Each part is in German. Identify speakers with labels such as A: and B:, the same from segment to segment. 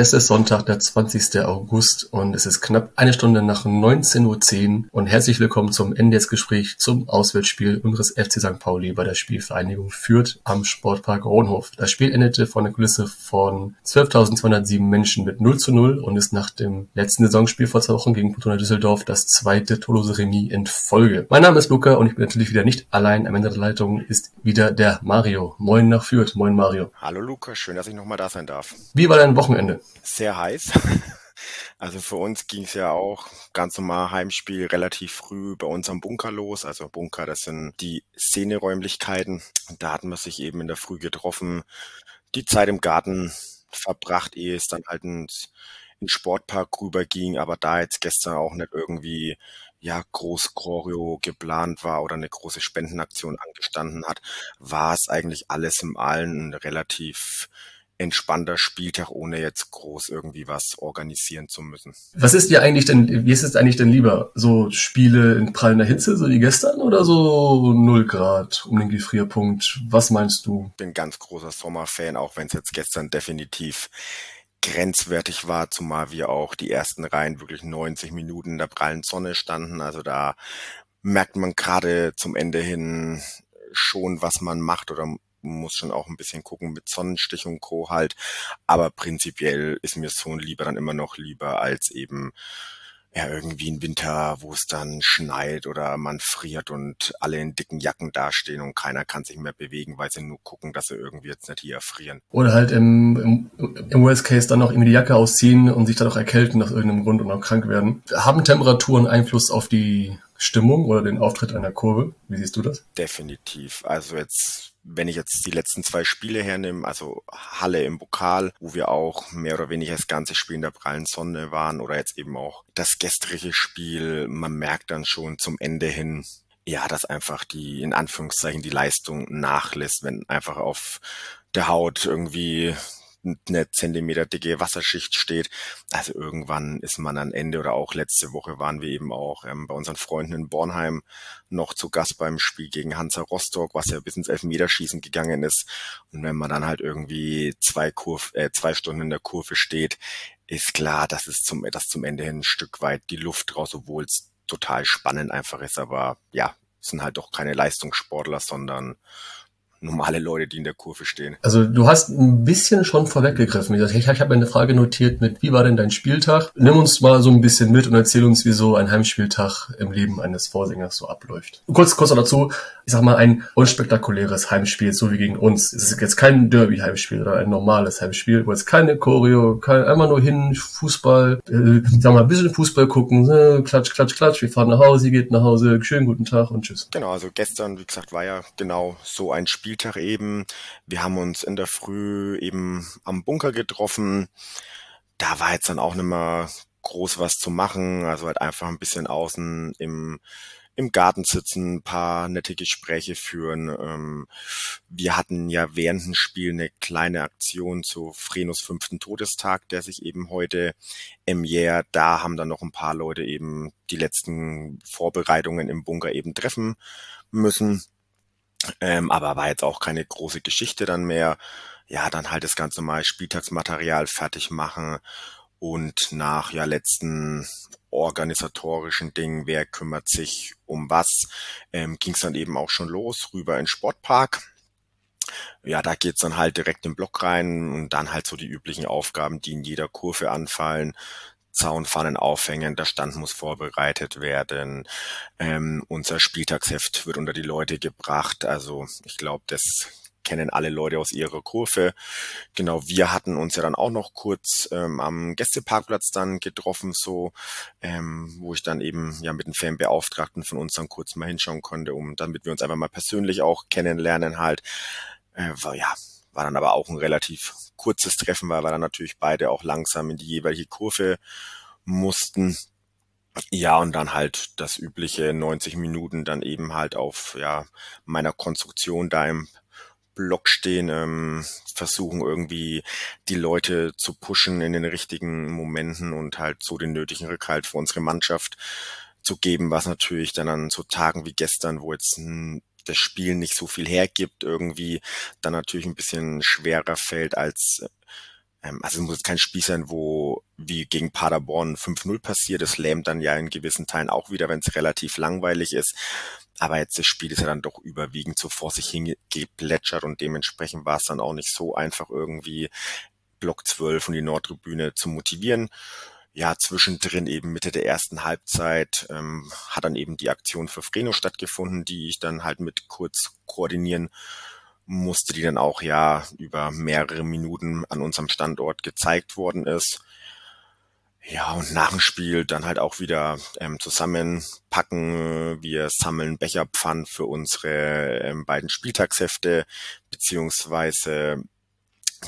A: es ist Sonntag, der 20. August und es ist knapp eine Stunde nach 19.10 Uhr und herzlich willkommen zum NDS-Gespräch zum Auswärtsspiel unseres FC St. Pauli bei der Spielvereinigung Fürth am Sportpark Rohnhof. Das Spiel endete vor einer Kulisse von 12.207 Menschen mit 0 zu 0 und ist nach dem letzten Saisonspiel vor zwei Wochen gegen Fortuna Düsseldorf das zweite tolose Remis in Folge. Mein Name ist Luca und ich bin natürlich wieder nicht allein. Am Ende der Leitung ist wieder der Mario. Moin nach Fürth. Moin Mario.
B: Hallo Luca, schön, dass ich nochmal da sein darf.
A: Wie war dein Wochenende?
B: Sehr heiß. Also für uns ging es ja auch ganz normal Heimspiel relativ früh bei uns am Bunker los. Also Bunker, das sind die Szeneräumlichkeiten. Da hatten wir sich eben in der Früh getroffen, die Zeit im Garten verbracht, ehe es dann halt ins, ins Sportpark rüber ging. Aber da jetzt gestern auch nicht irgendwie ja groß Choreo geplant war oder eine große Spendenaktion angestanden hat, war es eigentlich alles im Allen relativ entspannter Spieltag, ohne jetzt groß irgendwie was organisieren zu müssen.
A: Was ist dir eigentlich denn, wie ist es eigentlich denn lieber? So Spiele in prallender Hitze, so wie gestern, oder so null Grad um den Gefrierpunkt? Was meinst du?
B: Bin ganz großer Sommerfan, auch wenn es jetzt gestern definitiv grenzwertig war, zumal wir auch die ersten Reihen wirklich 90 Minuten in der prallen Sonne standen. Also da merkt man gerade zum Ende hin schon, was man macht oder muss schon auch ein bisschen gucken mit Sonnenstich und Co. halt. Aber prinzipiell ist mir so ein lieber dann immer noch lieber als eben ja, irgendwie ein Winter, wo es dann schneit oder man friert und alle in dicken Jacken dastehen und keiner kann sich mehr bewegen, weil sie nur gucken, dass sie irgendwie jetzt nicht hier erfrieren.
A: Oder halt im, im, im Worst Case dann noch irgendwie die Jacke ausziehen und sich dann auch erkälten aus irgendeinem Grund und auch krank werden. Haben Temperaturen Einfluss auf die Stimmung oder den Auftritt einer Kurve? Wie siehst du das?
B: Definitiv. Also jetzt wenn ich jetzt die letzten zwei Spiele hernehme, also Halle im Pokal, wo wir auch mehr oder weniger das ganze Spiel in der prallen Sonne waren oder jetzt eben auch das gestrige Spiel, man merkt dann schon zum Ende hin, ja, dass einfach die, in Anführungszeichen, die Leistung nachlässt, wenn einfach auf der Haut irgendwie eine Zentimeter dicke Wasserschicht steht. Also irgendwann ist man am Ende oder auch letzte Woche waren wir eben auch ähm, bei unseren Freunden in Bornheim noch zu Gast beim Spiel gegen Hansa Rostock, was ja bis ins Elfmeterschießen gegangen ist. Und wenn man dann halt irgendwie zwei, Kurve, äh, zwei Stunden in der Kurve steht, ist klar, dass es zum, dass zum Ende hin ein Stück weit die Luft raus, obwohl es total spannend einfach ist. Aber ja, sind halt doch keine Leistungssportler, sondern normale Leute, die in der Kurve stehen.
A: Also du hast ein bisschen schon vorweggegriffen. Ich, ich habe eine Frage notiert mit, wie war denn dein Spieltag? Nimm uns mal so ein bisschen mit und erzähl uns, wie so ein Heimspieltag im Leben eines Vorsängers so abläuft. Kurz, kurz dazu, ich sag mal, ein unspektakuläres Heimspiel, so wie gegen uns. Es ist jetzt kein Derby-Heimspiel oder ein normales Heimspiel, wo jetzt keine Choreo, kein, einmal nur hin, Fußball, äh, sag mal, ein bisschen Fußball gucken, äh, klatsch, klatsch, klatsch, wir fahren nach Hause, geht nach Hause, schönen guten Tag und tschüss.
B: Genau, also gestern, wie gesagt, war ja genau so ein Spiel Spieltag eben. Wir haben uns in der Früh eben am Bunker getroffen. Da war jetzt dann auch nicht mehr groß was zu machen. Also halt einfach ein bisschen außen im, im Garten sitzen, ein paar nette Gespräche führen. Ähm, wir hatten ja während dem Spiel eine kleine Aktion zu Frenos fünften Todestag, der sich eben heute im Jahr, da haben dann noch ein paar Leute eben die letzten Vorbereitungen im Bunker eben treffen müssen. Ähm, aber war jetzt auch keine große Geschichte dann mehr. Ja, dann halt das ganze Mal Spieltagsmaterial fertig machen und nach ja letzten organisatorischen Dingen, wer kümmert sich um was, ähm, ging es dann eben auch schon los, rüber in Sportpark. Ja, da geht's dann halt direkt im Block rein und dann halt so die üblichen Aufgaben, die in jeder Kurve anfallen. Zaunpfannen aufhängen, der Stand muss vorbereitet werden, ähm, unser Spieltagsheft wird unter die Leute gebracht. Also ich glaube, das kennen alle Leute aus ihrer Kurve. Genau, wir hatten uns ja dann auch noch kurz ähm, am Gästeparkplatz dann getroffen, so, ähm, wo ich dann eben ja mit den Fanbeauftragten von uns dann kurz mal hinschauen konnte, um damit wir uns einfach mal persönlich auch kennenlernen halt. Äh, war, ja, war dann aber auch ein relativ kurzes Treffen, weil wir dann natürlich beide auch langsam in die jeweilige Kurve mussten. Ja, und dann halt das übliche 90 Minuten dann eben halt auf ja meiner Konstruktion da im Block stehen, ähm, versuchen irgendwie die Leute zu pushen in den richtigen Momenten und halt so den nötigen Rückhalt für unsere Mannschaft zu geben, was natürlich dann an so Tagen wie gestern, wo jetzt das Spiel nicht so viel hergibt, irgendwie dann natürlich ein bisschen schwerer fällt als ähm, also es muss kein Spiel sein, wo wie gegen Paderborn 5-0 passiert. Das lähmt dann ja in gewissen Teilen auch wieder, wenn es relativ langweilig ist. Aber jetzt das Spiel ist ja dann doch überwiegend so vor sich hingeplätschert und dementsprechend war es dann auch nicht so einfach irgendwie Block 12 und die Nordtribüne zu motivieren. Ja, zwischendrin eben Mitte der ersten Halbzeit ähm, hat dann eben die Aktion für Freno stattgefunden, die ich dann halt mit kurz koordinieren musste, die dann auch ja über mehrere Minuten an unserem Standort gezeigt worden ist. Ja, und nach dem Spiel dann halt auch wieder ähm, zusammenpacken. Wir sammeln Becherpfand für unsere ähm, beiden Spieltagshefte, beziehungsweise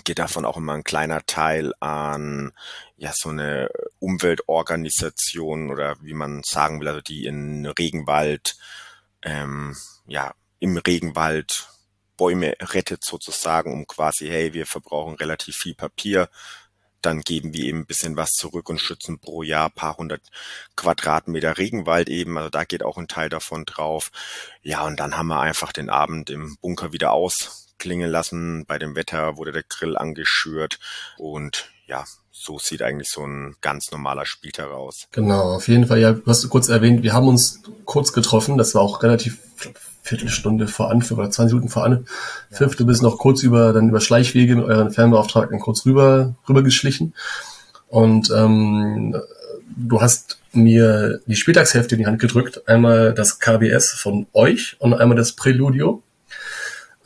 B: geht davon auch immer ein kleiner Teil an ja so eine Umweltorganisation oder wie man sagen will, also die in Regenwald, ähm, ja, im Regenwald Bäume rettet sozusagen, um quasi, hey, wir verbrauchen relativ viel Papier, dann geben wir eben ein bisschen was zurück und schützen pro Jahr paar hundert Quadratmeter Regenwald eben. Also da geht auch ein Teil davon drauf. Ja, und dann haben wir einfach den Abend im Bunker wieder ausklingen lassen. Bei dem Wetter wurde der Grill angeschürt und ja, so sieht eigentlich so ein ganz normaler Spieltag aus.
A: Genau, auf jeden Fall. Ja, du hast kurz erwähnt, wir haben uns kurz getroffen. Das war auch relativ Viertelstunde vor Anpfiff oder 20 Minuten vor Anpfiff. Ja. Du bist noch kurz über, dann über Schleichwege mit euren Fernbeauftragten kurz rüber, rüber geschlichen. Und ähm, du hast mir die Spieltagshälfte in die Hand gedrückt. Einmal das KBS von euch und einmal das Preludio.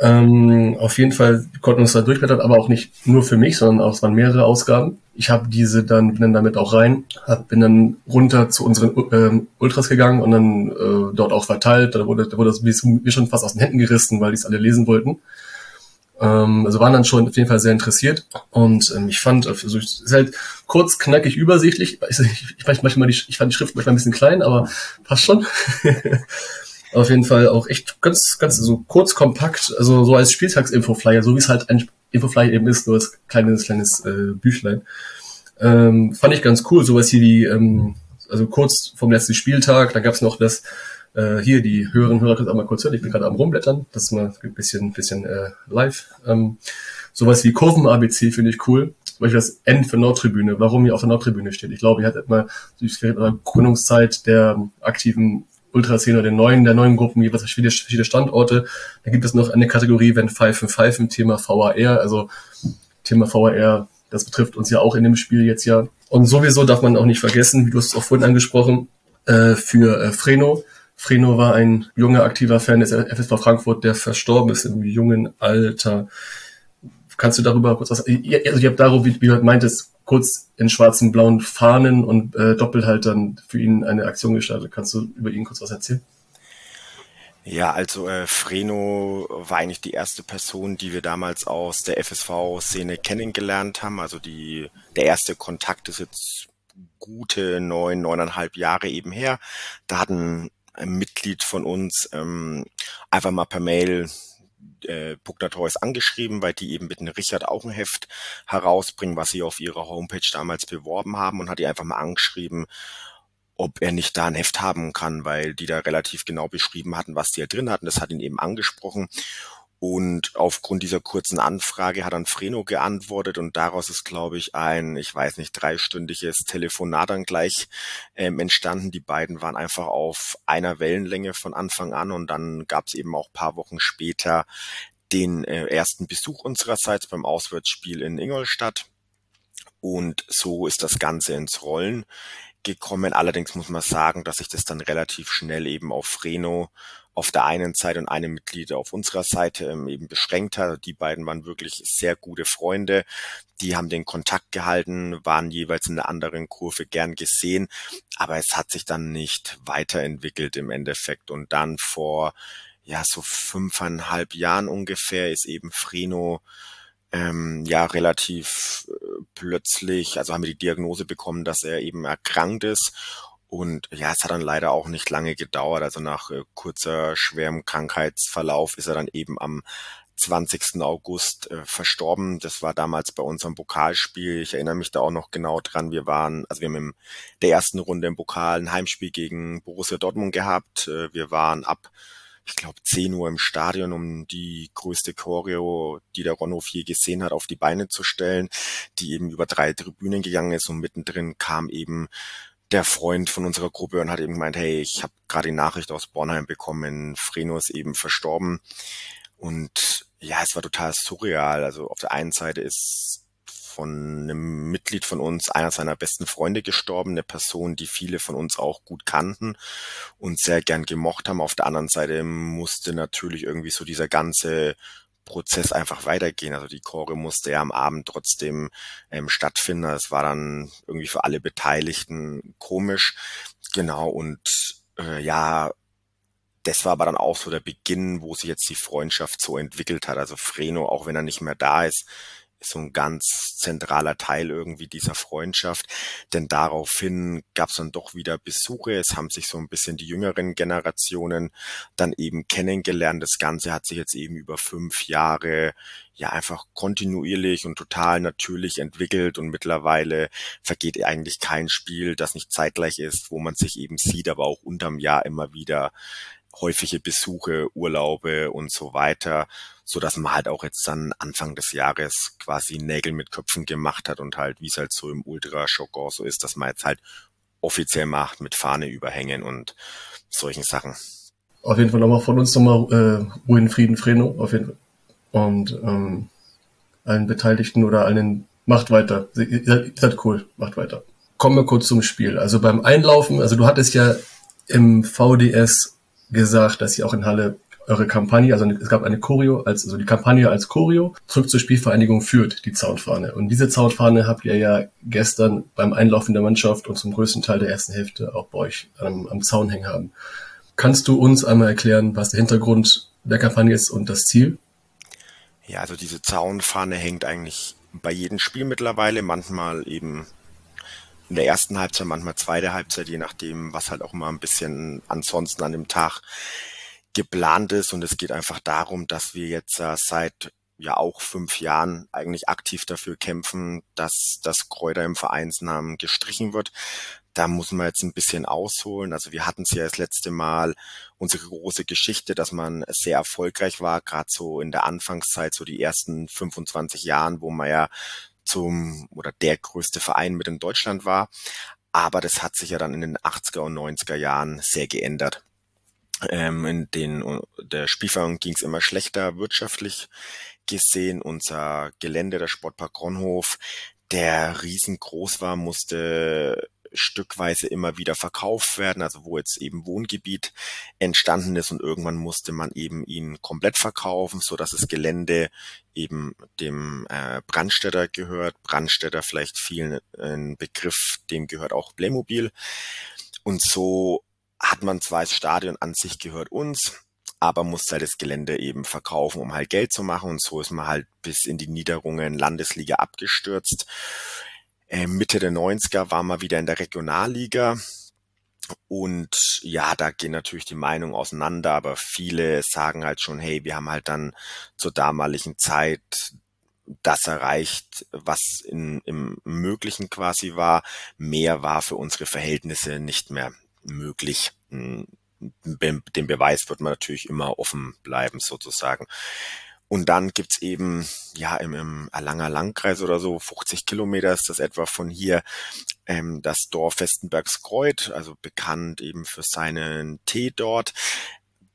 A: Ähm, auf jeden Fall konnten wir uns da durchblättern, aber auch nicht nur für mich, sondern auch es waren mehrere Ausgaben. Ich habe diese dann, bin dann damit auch rein, hab, bin dann runter zu unseren ähm, Ultras gegangen und dann äh, dort auch verteilt. Da wurde, da wurde das mir schon fast aus den Händen gerissen, weil die es alle lesen wollten. Ähm, also waren dann schon auf jeden Fall sehr interessiert. Und ähm, ich fand, also es ist halt kurz, knackig, übersichtlich. Ich, ich, ich, manchmal die, ich fand die Schrift manchmal ein bisschen klein, aber passt schon. auf jeden Fall auch echt ganz, ganz so kurz, kompakt, also so als Spieltagsinfo-Flyer, so wie es halt ein Info-Flyer eben ist, nur als kleines, kleines äh, Büchlein. Ähm, fand ich ganz cool, sowas hier wie, ähm, also kurz vom letzten Spieltag, da gab's noch das, äh, hier die höheren Hörer können auch mal kurz hören, ich bin gerade am rumblättern, das ist mal ein bisschen, bisschen äh, live. Ähm, sowas wie Kurven-ABC finde ich cool. Zum Beispiel das N für Nordtribüne, warum hier auf der Nordtribüne steht. Ich glaube, ihr hattet mal durch die Gründungszeit der aktiven Ultraszene oder den neuen, der neuen Gruppen jeweils verschiedene, Standorte. Da gibt es noch eine Kategorie, wenn Pfeifen pfeifen, Thema VAR, also Thema VAR, das betrifft uns ja auch in dem Spiel jetzt ja. Und sowieso darf man auch nicht vergessen, wie du es auch vorhin angesprochen, äh, für äh, Freno. Freno war ein junger, aktiver Fan des FSV Frankfurt, der verstorben ist im jungen Alter. Kannst du darüber kurz was, also ich habe darüber, wie, wie du meintest, kurz in schwarzen, blauen Fahnen und äh, Doppelhaltern für ihn eine Aktion gestartet. Kannst du über ihn kurz was erzählen?
B: Ja, also äh, Freno war eigentlich die erste Person, die wir damals aus der FSV-Szene kennengelernt haben. Also die der erste Kontakt ist jetzt gute neun, neuneinhalb Jahre eben her. Da hat ein, ein Mitglied von uns ähm, einfach mal per Mail äh, Puckner Toys angeschrieben, weil die eben mit dem Richard auch ein Heft herausbringen, was sie auf ihrer Homepage damals beworben haben und hat die einfach mal angeschrieben, ob er nicht da ein Heft haben kann, weil die da relativ genau beschrieben hatten, was die da drin hatten. Das hat ihn eben angesprochen. Und aufgrund dieser kurzen Anfrage hat dann Freno geantwortet und daraus ist, glaube ich, ein, ich weiß nicht, dreistündiges Telefonat dann gleich ähm, entstanden. Die beiden waren einfach auf einer Wellenlänge von Anfang an und dann gab es eben auch paar Wochen später den äh, ersten Besuch unsererseits beim Auswärtsspiel in Ingolstadt. Und so ist das Ganze ins Rollen gekommen. Allerdings muss man sagen, dass sich das dann relativ schnell eben auf Freno auf der einen Seite und einem Mitglied auf unserer Seite ähm, eben beschränkt hat. Die beiden waren wirklich sehr gute Freunde. Die haben den Kontakt gehalten, waren jeweils in der anderen Kurve gern gesehen, aber es hat sich dann nicht weiterentwickelt im Endeffekt. Und dann vor ja so fünfeinhalb Jahren ungefähr ist eben Freno ähm, ja relativ äh, plötzlich, also haben wir die Diagnose bekommen, dass er eben erkrankt ist und ja, es hat dann leider auch nicht lange gedauert. Also nach äh, kurzer, schwerem Krankheitsverlauf ist er dann eben am 20. August äh, verstorben. Das war damals bei unserem Pokalspiel. Ich erinnere mich da auch noch genau dran. Wir waren, also wir haben in der ersten Runde im Pokal ein Heimspiel gegen Borussia Dortmund gehabt. Äh, wir waren ab, ich glaube, 10 Uhr im Stadion, um die größte Choreo, die der Ronhof je gesehen hat, auf die Beine zu stellen, die eben über drei Tribünen gegangen ist und mittendrin kam eben der Freund von unserer Gruppe und hat eben gemeint, hey, ich habe gerade die Nachricht aus Bornheim bekommen, Freno ist eben verstorben. Und ja, es war total surreal. Also auf der einen Seite ist von einem Mitglied von uns, einer seiner besten Freunde gestorben, eine Person, die viele von uns auch gut kannten und sehr gern gemocht haben. Auf der anderen Seite musste natürlich irgendwie so dieser ganze Prozess einfach weitergehen. Also die Chore musste ja am Abend trotzdem ähm, stattfinden. Es war dann irgendwie für alle Beteiligten komisch. Genau, und äh, ja, das war aber dann auch so der Beginn, wo sich jetzt die Freundschaft so entwickelt hat. Also Freno, auch wenn er nicht mehr da ist so ein ganz zentraler Teil irgendwie dieser Freundschaft. Denn daraufhin gab es dann doch wieder Besuche. Es haben sich so ein bisschen die jüngeren Generationen dann eben kennengelernt. Das Ganze hat sich jetzt eben über fünf Jahre ja einfach kontinuierlich und total natürlich entwickelt und mittlerweile vergeht eigentlich kein Spiel, das nicht zeitgleich ist, wo man sich eben sieht, aber auch unterm Jahr immer wieder häufige Besuche, Urlaube und so weiter, so dass man halt auch jetzt dann Anfang des Jahres quasi Nägel mit Köpfen gemacht hat und halt, wie es halt so im Ultra-Jargon so ist, dass man jetzt halt offiziell macht mit Fahne überhängen und solchen Sachen.
A: Auf jeden Fall nochmal von uns nochmal äh, Ruhe in Frieden, Freno, auf jeden Fall. Und ähm, allen Beteiligten oder allen, macht weiter. Ihr seid, ihr seid cool, macht weiter. Kommen wir kurz zum Spiel. Also beim Einlaufen, also du hattest ja im VDS gesagt, dass ihr auch in Halle eure Kampagne, also es gab eine Choreo, als, also die Kampagne als Choreo zurück zur Spielvereinigung führt, die Zaunfahne. Und diese Zaunfahne habt ihr ja gestern beim Einlaufen der Mannschaft und zum größten Teil der ersten Hälfte auch bei euch am, am Zaun hängen haben. Kannst du uns einmal erklären, was der Hintergrund der Kampagne ist und das Ziel?
B: Ja, also diese Zaunfahne hängt eigentlich bei jedem Spiel mittlerweile, manchmal eben in der ersten Halbzeit, manchmal zweite Halbzeit, je nachdem, was halt auch immer ein bisschen ansonsten an dem Tag geplant ist. Und es geht einfach darum, dass wir jetzt äh, seit ja auch fünf Jahren eigentlich aktiv dafür kämpfen, dass das Kräuter im Vereinsnamen gestrichen wird. Da muss man jetzt ein bisschen ausholen. Also wir hatten es ja das letzte Mal unsere große Geschichte, dass man sehr erfolgreich war, gerade so in der Anfangszeit, so die ersten 25 Jahren, wo man ja zum oder der größte Verein mit in Deutschland war. Aber das hat sich ja dann in den 80er und 90er Jahren sehr geändert. Ähm, in den der Spielverein ging es immer schlechter wirtschaftlich gesehen. Unser Gelände, der Sportpark Ronhof, der riesengroß war, musste stückweise immer wieder verkauft werden, also wo jetzt eben Wohngebiet entstanden ist und irgendwann musste man eben ihn komplett verkaufen, so dass das Gelände eben dem äh, Brandstätter gehört. Brandstätter vielleicht vielen ein Begriff, dem gehört auch Playmobil. Und so hat man zwar das Stadion an sich gehört uns, aber musste halt das Gelände eben verkaufen, um halt Geld zu machen. Und so ist man halt bis in die Niederungen Landesliga abgestürzt. Äh, Mitte der 90er war man wieder in der Regionalliga. Und ja, da gehen natürlich die Meinungen auseinander, aber viele sagen halt schon, hey, wir haben halt dann zur damaligen Zeit das erreicht, was in, im Möglichen quasi war. Mehr war für unsere Verhältnisse nicht mehr möglich. Hm, den Beweis wird man natürlich immer offen bleiben, sozusagen. Und dann gibt's eben, ja, im, im Erlanger Landkreis oder so, 50 Kilometer ist das etwa von hier, ähm, das Dorf Westenbergskreuth, also bekannt eben für seinen Tee dort,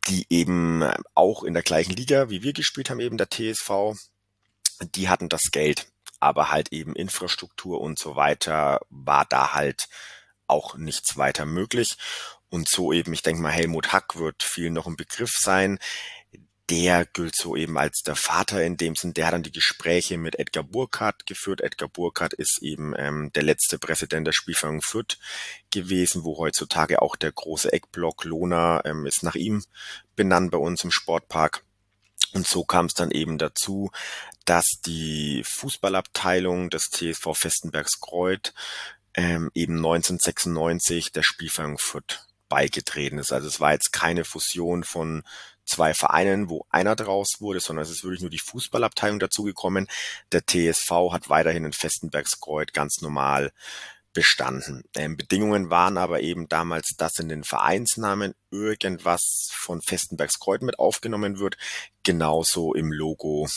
B: die eben auch in der gleichen Liga wie wir gespielt haben, eben der TSV, die hatten das Geld, aber halt eben Infrastruktur und so weiter war da halt auch nichts weiter möglich. Und so eben, ich denke mal, Helmut Hack wird viel noch ein Begriff sein der gilt so eben als der Vater in dem Sinn, der hat dann die Gespräche mit Edgar Burkhardt geführt. Edgar Burkhardt ist eben ähm, der letzte Präsident der Spielvereinigung Fürth gewesen, wo heutzutage auch der große Eckblock Lohner ähm, ist nach ihm benannt bei uns im Sportpark. Und so kam es dann eben dazu, dass die Fußballabteilung des TSV Festenbergs Kreuth ähm, eben 1996 der Spielvereinigung Fürth beigetreten ist. Also es war jetzt keine Fusion von zwei Vereinen, wo einer draus wurde, sondern es ist wirklich nur die Fußballabteilung dazugekommen. Der TSV hat weiterhin in Festenbergskreuz ganz normal bestanden. Ähm, Bedingungen waren aber eben damals, dass in den Vereinsnamen irgendwas von Festenbergskreuz mit aufgenommen wird, genauso im Logo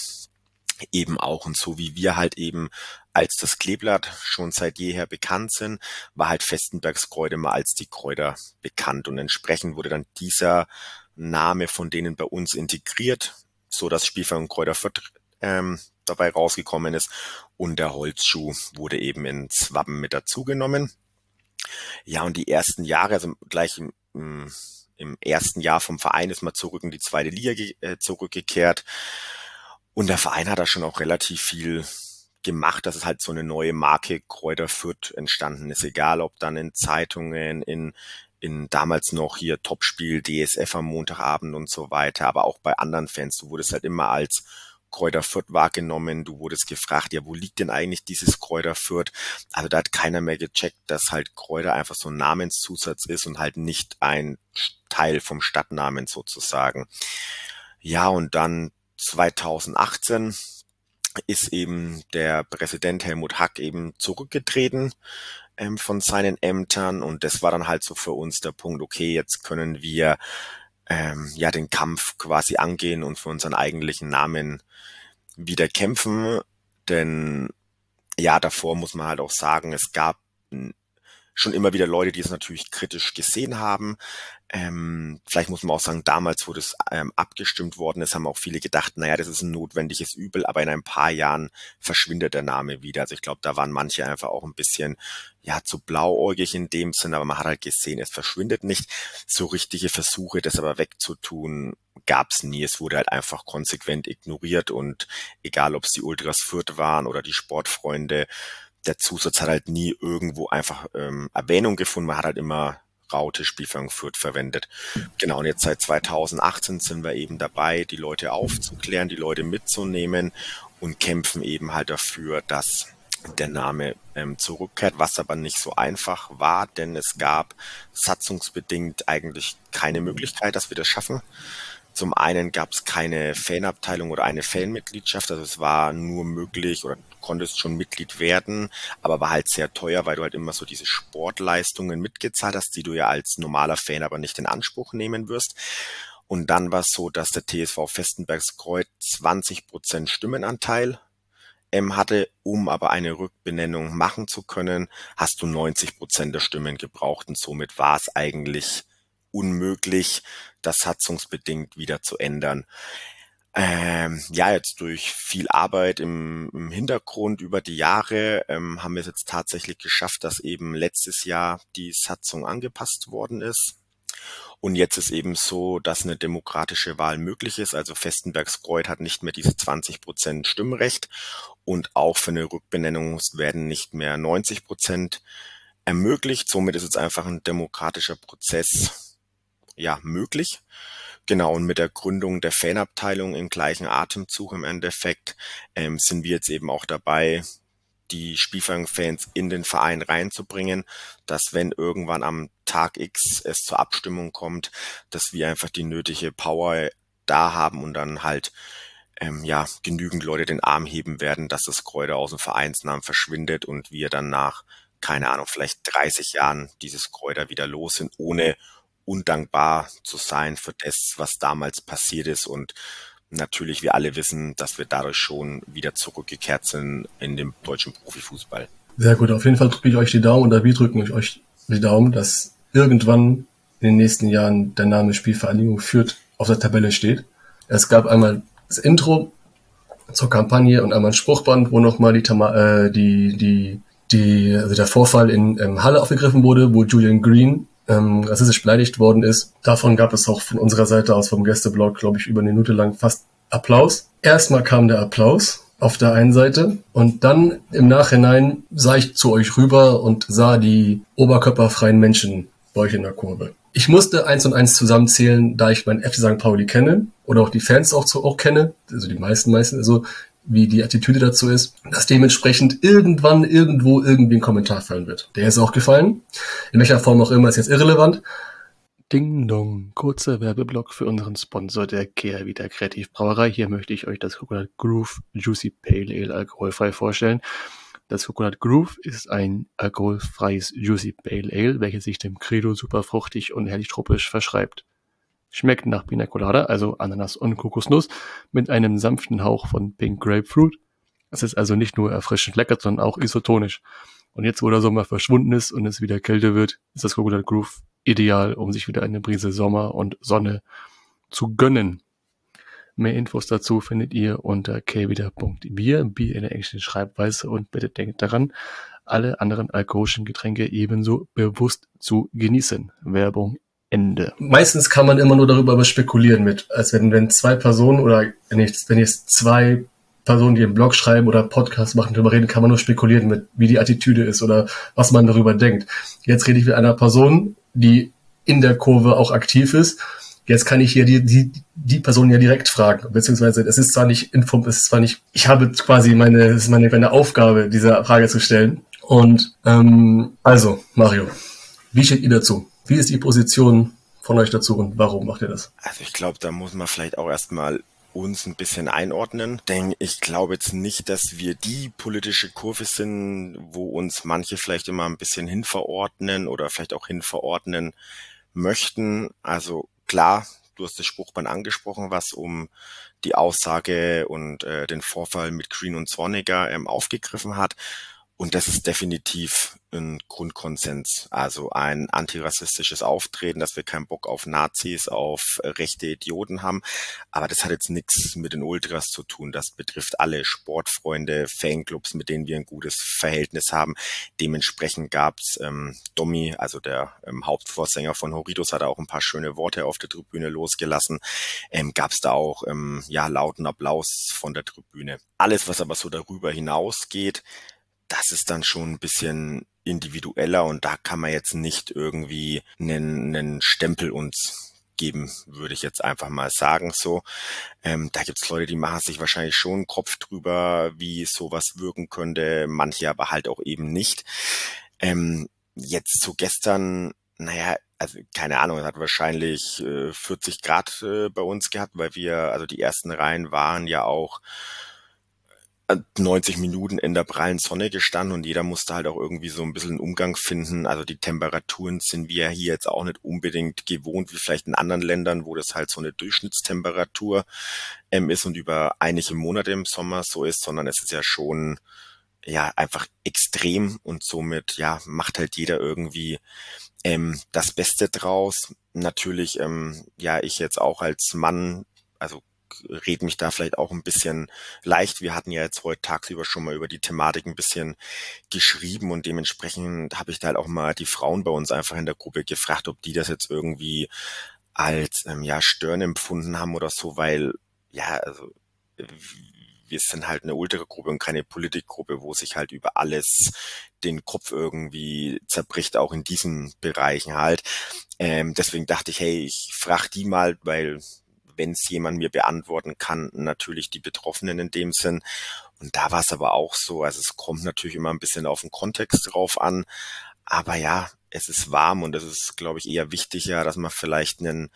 B: eben auch. Und so wie wir halt eben als das Kleeblatt schon seit jeher bekannt sind, war halt Festenbergs Kräuter mal als die Kräuter bekannt. Und entsprechend wurde dann dieser Name von denen bei uns integriert, so dass Spielverein Kräuter Fürth ähm, dabei rausgekommen ist. Und der Holzschuh wurde eben ins Wappen mit dazugenommen. Ja, und die ersten Jahre, also gleich im, im ersten Jahr vom Verein ist man zurück in die zweite Liga äh, zurückgekehrt. Und der Verein hat da schon auch relativ viel gemacht, dass es halt so eine neue Marke Kräuter Fürth entstanden ist. Egal ob dann in Zeitungen, in, in damals noch hier Topspiel, DSF am Montagabend und so weiter, aber auch bei anderen Fans. Du wurdest halt immer als Kräuter Fürth wahrgenommen. Du wurdest gefragt, ja, wo liegt denn eigentlich dieses Kräuter Fürth? Also da hat keiner mehr gecheckt, dass halt Kräuter einfach so ein Namenszusatz ist und halt nicht ein Teil vom Stadtnamen sozusagen. Ja, und dann 2018 ist eben der Präsident Helmut Hack eben zurückgetreten ähm, von seinen Ämtern und das war dann halt so für uns der Punkt, okay, jetzt können wir ähm, ja den Kampf quasi angehen und für unseren eigentlichen Namen wieder kämpfen, denn ja, davor muss man halt auch sagen, es gab schon immer wieder Leute, die es natürlich kritisch gesehen haben. Ähm, vielleicht muss man auch sagen, damals, wo das ähm, abgestimmt worden ist, haben auch viele gedacht, naja, das ist ein notwendiges Übel, aber in ein paar Jahren verschwindet der Name wieder. Also ich glaube, da waren manche einfach auch ein bisschen, ja, zu blauäugig in dem Sinn, aber man hat halt gesehen, es verschwindet nicht. So richtige Versuche, das aber wegzutun, gab's nie. Es wurde halt einfach konsequent ignoriert und egal, ob es die Ultras Fürth waren oder die Sportfreunde, der Zusatz hat halt nie irgendwo einfach ähm, Erwähnung gefunden. Man hat halt immer Raute Spielfang Fürth verwendet. Genau, und jetzt seit 2018 sind wir eben dabei, die Leute aufzuklären, die Leute mitzunehmen und kämpfen eben halt dafür, dass der Name ähm, zurückkehrt, was aber nicht so einfach war, denn es gab satzungsbedingt eigentlich keine Möglichkeit, dass wir das schaffen. Zum einen gab es keine Fanabteilung oder eine Fanmitgliedschaft, also es war nur möglich oder konntest schon Mitglied werden, aber war halt sehr teuer, weil du halt immer so diese Sportleistungen mitgezahlt hast, die du ja als normaler Fan aber nicht in Anspruch nehmen wirst. Und dann war es so, dass der TSV Festenbergs Kreuz 20 Prozent Stimmenanteil ähm, hatte, um aber eine Rückbenennung machen zu können, hast du 90 Prozent der Stimmen gebraucht und somit war es eigentlich unmöglich, das satzungsbedingt wieder zu ändern. Ähm, ja, jetzt durch viel Arbeit im, im Hintergrund über die Jahre ähm, haben wir es jetzt tatsächlich geschafft, dass eben letztes Jahr die Satzung angepasst worden ist. Und jetzt ist eben so, dass eine demokratische Wahl möglich ist. Also Festenbergs Kreuz hat nicht mehr diese 20 Prozent Stimmrecht und auch für eine Rückbenennung werden nicht mehr 90 Prozent ermöglicht. Somit ist es einfach ein demokratischer Prozess ja, möglich. Genau, und mit der Gründung der Fanabteilung im gleichen Atemzug im Endeffekt ähm, sind wir jetzt eben auch dabei, die Spielfang-Fans in den Verein reinzubringen, dass wenn irgendwann am Tag X es zur Abstimmung kommt, dass wir einfach die nötige Power da haben und dann halt ähm, ja genügend Leute den Arm heben werden, dass das Kräuter aus dem Vereinsnamen verschwindet und wir dann nach, keine Ahnung, vielleicht 30 Jahren dieses Kräuter wieder los sind, ohne undankbar zu sein für das, was damals passiert ist und natürlich wir alle wissen, dass wir dadurch schon wieder zurückgekehrt sind in dem deutschen Profifußball.
A: Sehr gut, auf jeden Fall drücke ich euch die Daumen oder wir drücken euch die Daumen, dass irgendwann in den nächsten Jahren der Name Spielvereinigung führt auf der Tabelle steht. Es gab einmal das Intro zur Kampagne und einmal ein Spruchband, wo nochmal die, äh, die, die, die, also der Vorfall in ähm, Halle aufgegriffen wurde, wo Julian Green ähm, rassistisch beleidigt worden ist. Davon gab es auch von unserer Seite aus vom Gästeblog, glaube ich, über eine Minute lang fast Applaus. Erstmal kam der Applaus auf der einen Seite und dann im Nachhinein sah ich zu euch rüber und sah die oberkörperfreien Menschen bei euch in der Kurve. Ich musste eins und eins zusammenzählen, da ich meinen FC St. Pauli kenne oder auch die Fans auch, auch kenne, also die meisten meisten, also wie die Attitüde dazu ist, dass dementsprechend irgendwann irgendwo irgendwie ein Kommentar fallen wird. Der ist auch gefallen. In welcher Form auch immer ist jetzt irrelevant. Ding Dong, kurzer Werbeblock für unseren Sponsor der Kea Vita Kreativbrauerei. Hier möchte ich euch das Coconut Groove Juicy Pale Ale alkoholfrei vorstellen. Das Coconut Groove ist ein alkoholfreies Juicy Pale Ale, welches sich dem Credo super fruchtig und herrlich tropisch verschreibt. Schmeckt nach Pina Colada, also Ananas und Kokosnuss, mit einem sanften Hauch von Pink Grapefruit. Es ist also nicht nur erfrischend lecker, sondern auch isotonisch. Und jetzt, wo der Sommer verschwunden ist und es wieder kälter wird, ist das Coconut Groove ideal, um sich wieder eine Brise Sommer und Sonne zu gönnen. Mehr Infos dazu findet ihr unter kwida.bier, Bier in der englischen Schreibweise und bitte denkt daran, alle anderen alkoholischen Getränke ebenso bewusst zu genießen. Werbung Ende. Meistens kann man immer nur darüber spekulieren mit, als wenn, wenn zwei Personen oder wenn jetzt, wenn jetzt zwei Personen, die einen Blog schreiben oder Podcast machen, darüber reden, kann man nur spekulieren mit, wie die Attitüde ist oder was man darüber denkt. Jetzt rede ich mit einer Person, die in der Kurve auch aktiv ist. Jetzt kann ich hier die, die, die Person ja direkt fragen, beziehungsweise es ist zwar nicht Inform, es ist zwar nicht, ich habe quasi meine, es ist meine, meine Aufgabe, diese Frage zu stellen. Und ähm, also, Mario, wie steht ihr dazu? Wie ist die Position von euch dazu und warum macht ihr das?
B: Also ich glaube, da muss man vielleicht auch erstmal uns ein bisschen einordnen. Denn ich glaube jetzt nicht, dass wir die politische Kurve sind, wo uns manche vielleicht immer ein bisschen hinverordnen oder vielleicht auch hinverordnen möchten. Also klar, du hast das Spruchband angesprochen, was um die Aussage und äh, den Vorfall mit Green und Zorniger ähm, aufgegriffen hat. Und das ist definitiv ein Grundkonsens, also ein antirassistisches Auftreten, dass wir keinen Bock auf Nazis, auf rechte Idioten haben. Aber das hat jetzt nichts mit den Ultras zu tun. Das betrifft alle Sportfreunde, Fanclubs, mit denen wir ein gutes Verhältnis haben. Dementsprechend gab's ähm, Domi, also der ähm, Hauptvorsänger von Horidos, hat auch ein paar schöne Worte auf der Tribüne losgelassen. Ähm, gab's da auch ähm, ja lauten Applaus von der Tribüne. Alles, was aber so darüber hinausgeht, das ist dann schon ein bisschen individueller und da kann man jetzt nicht irgendwie einen, einen Stempel uns geben, würde ich jetzt einfach mal sagen so. Ähm, da gibt's Leute, die machen sich wahrscheinlich schon einen Kopf drüber, wie sowas wirken könnte, manche aber halt auch eben nicht. Ähm, jetzt zu gestern, naja, also keine Ahnung, es hat wahrscheinlich äh, 40 Grad äh, bei uns gehabt, weil wir, also die ersten Reihen waren ja auch 90 Minuten in der prallen Sonne gestanden und jeder musste halt auch irgendwie so ein bisschen Umgang finden. Also die Temperaturen sind wir hier jetzt auch nicht unbedingt gewohnt, wie vielleicht in anderen Ländern, wo das halt so eine Durchschnittstemperatur ähm, ist und über einige Monate im Sommer so ist, sondern es ist ja schon ja einfach extrem und somit ja macht halt jeder irgendwie ähm, das Beste draus. Natürlich ähm, ja ich jetzt auch als Mann also red mich da vielleicht auch ein bisschen leicht. Wir hatten ja jetzt heute tagsüber schon mal über die Thematik ein bisschen geschrieben und dementsprechend habe ich da halt auch mal die Frauen bei uns einfach in der Gruppe gefragt, ob die das jetzt irgendwie als ähm, ja Stören empfunden haben oder so, weil ja, also wir sind halt eine Ultragruppe und keine Politikgruppe, wo sich halt über alles den Kopf irgendwie zerbricht, auch in diesen Bereichen halt. Ähm, deswegen dachte ich, hey, ich frage die mal, weil wenn es jemand mir beantworten kann, natürlich die Betroffenen in dem Sinn. Und da war es aber auch so, also es kommt natürlich immer ein bisschen auf den Kontext drauf an. Aber ja, es ist warm und es ist, glaube ich, eher wichtiger, dass man vielleicht einen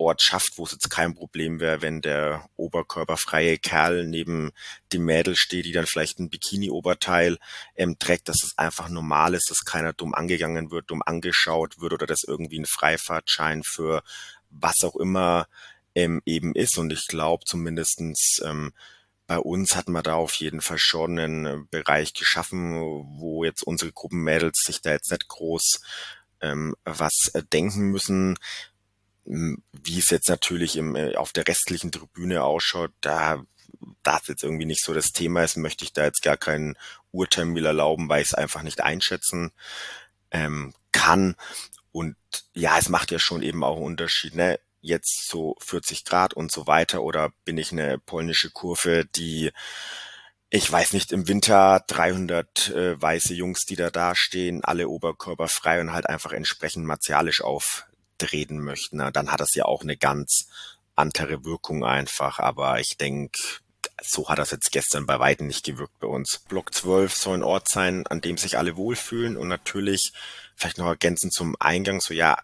B: Ort schafft, wo es jetzt kein Problem wäre, wenn der oberkörperfreie Kerl neben dem Mädel steht, die dann vielleicht ein Bikini-Oberteil ähm, trägt, dass es einfach normal ist, dass keiner dumm angegangen wird, dumm angeschaut wird oder dass irgendwie ein Freifahrtschein für was auch immer ähm, eben ist. Und ich glaube zumindestens ähm, bei uns hat man da auf jeden Fall schon einen äh, Bereich geschaffen, wo jetzt unsere Gruppenmädels sich da jetzt nicht groß ähm, was äh, denken müssen. Wie es jetzt natürlich im, äh, auf der restlichen Tribüne ausschaut, da das jetzt irgendwie nicht so das Thema ist, möchte ich da jetzt gar keinen Urteil mehr erlauben, weil ich es einfach nicht einschätzen ähm, kann. Und ja, es macht ja schon eben auch einen Unterschied. Ne? Jetzt so 40 Grad und so weiter oder bin ich eine polnische Kurve, die ich weiß nicht, im Winter 300 äh, weiße Jungs, die da dastehen, alle oberkörperfrei und halt einfach entsprechend martialisch auftreten möchten. Na, dann hat das ja auch eine ganz andere Wirkung einfach. Aber ich denke, so hat das jetzt gestern bei Weitem nicht gewirkt bei uns. Block 12 soll ein Ort sein, an dem sich alle wohlfühlen und natürlich vielleicht noch ergänzend zum Eingang, so ja,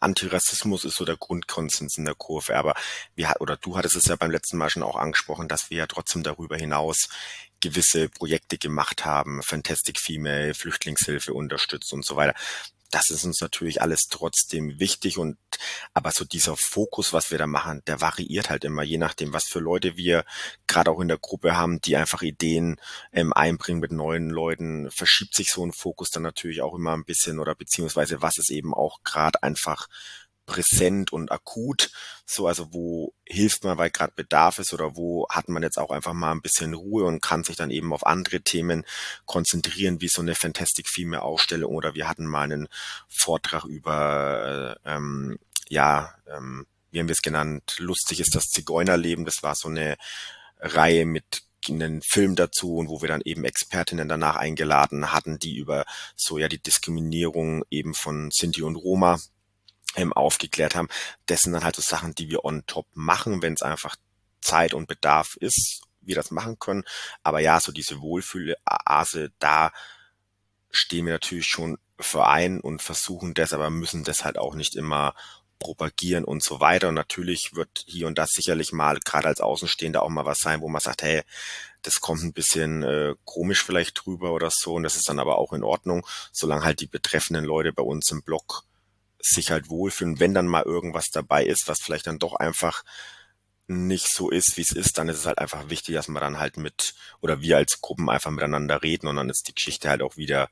B: Antirassismus ist so der Grundkonsens in der Kurve. Aber wir, oder du hattest es ja beim letzten Mal schon auch angesprochen, dass wir ja trotzdem darüber hinaus gewisse Projekte gemacht haben, Fantastic Female, Flüchtlingshilfe unterstützt und so weiter das ist uns natürlich alles trotzdem wichtig und aber so dieser Fokus, was wir da machen, der variiert halt immer, je nachdem, was für Leute wir gerade auch in der Gruppe haben, die einfach Ideen ähm, einbringen mit neuen Leuten, verschiebt sich so ein Fokus dann natürlich auch immer ein bisschen oder beziehungsweise was es eben auch gerade einfach präsent und akut. So, also wo hilft man, weil gerade Bedarf ist oder wo hat man jetzt auch einfach mal ein bisschen Ruhe und kann sich dann eben auf andere Themen konzentrieren, wie so eine Fantastic Female Ausstellung oder wir hatten mal einen Vortrag über äh, ähm, ja, ähm, wie haben wir es genannt, lustig ist das Zigeunerleben. Das war so eine Reihe mit einen Film dazu und wo wir dann eben Expertinnen danach eingeladen hatten, die über so ja die Diskriminierung eben von Sinti und Roma ähm, aufgeklärt haben. Das sind dann halt so Sachen, die wir on top machen, wenn es einfach Zeit und Bedarf ist, wir das machen können. Aber ja, so diese Wohlfühle-Ase, da stehen wir natürlich schon für ein und versuchen das, aber müssen das halt auch nicht immer propagieren und so weiter. Und natürlich wird hier und da sicherlich mal, gerade als Außenstehender, auch mal was sein, wo man sagt, hey, das kommt ein bisschen äh, komisch vielleicht drüber oder so. Und das ist dann aber auch in Ordnung, solange halt die betreffenden Leute bei uns im Blog sich halt wohlfühlen. Wenn dann mal irgendwas dabei ist, was vielleicht dann doch einfach nicht so ist, wie es ist, dann ist es halt einfach wichtig, dass man dann halt mit oder wir als Gruppen einfach miteinander reden und dann ist die Geschichte halt auch wieder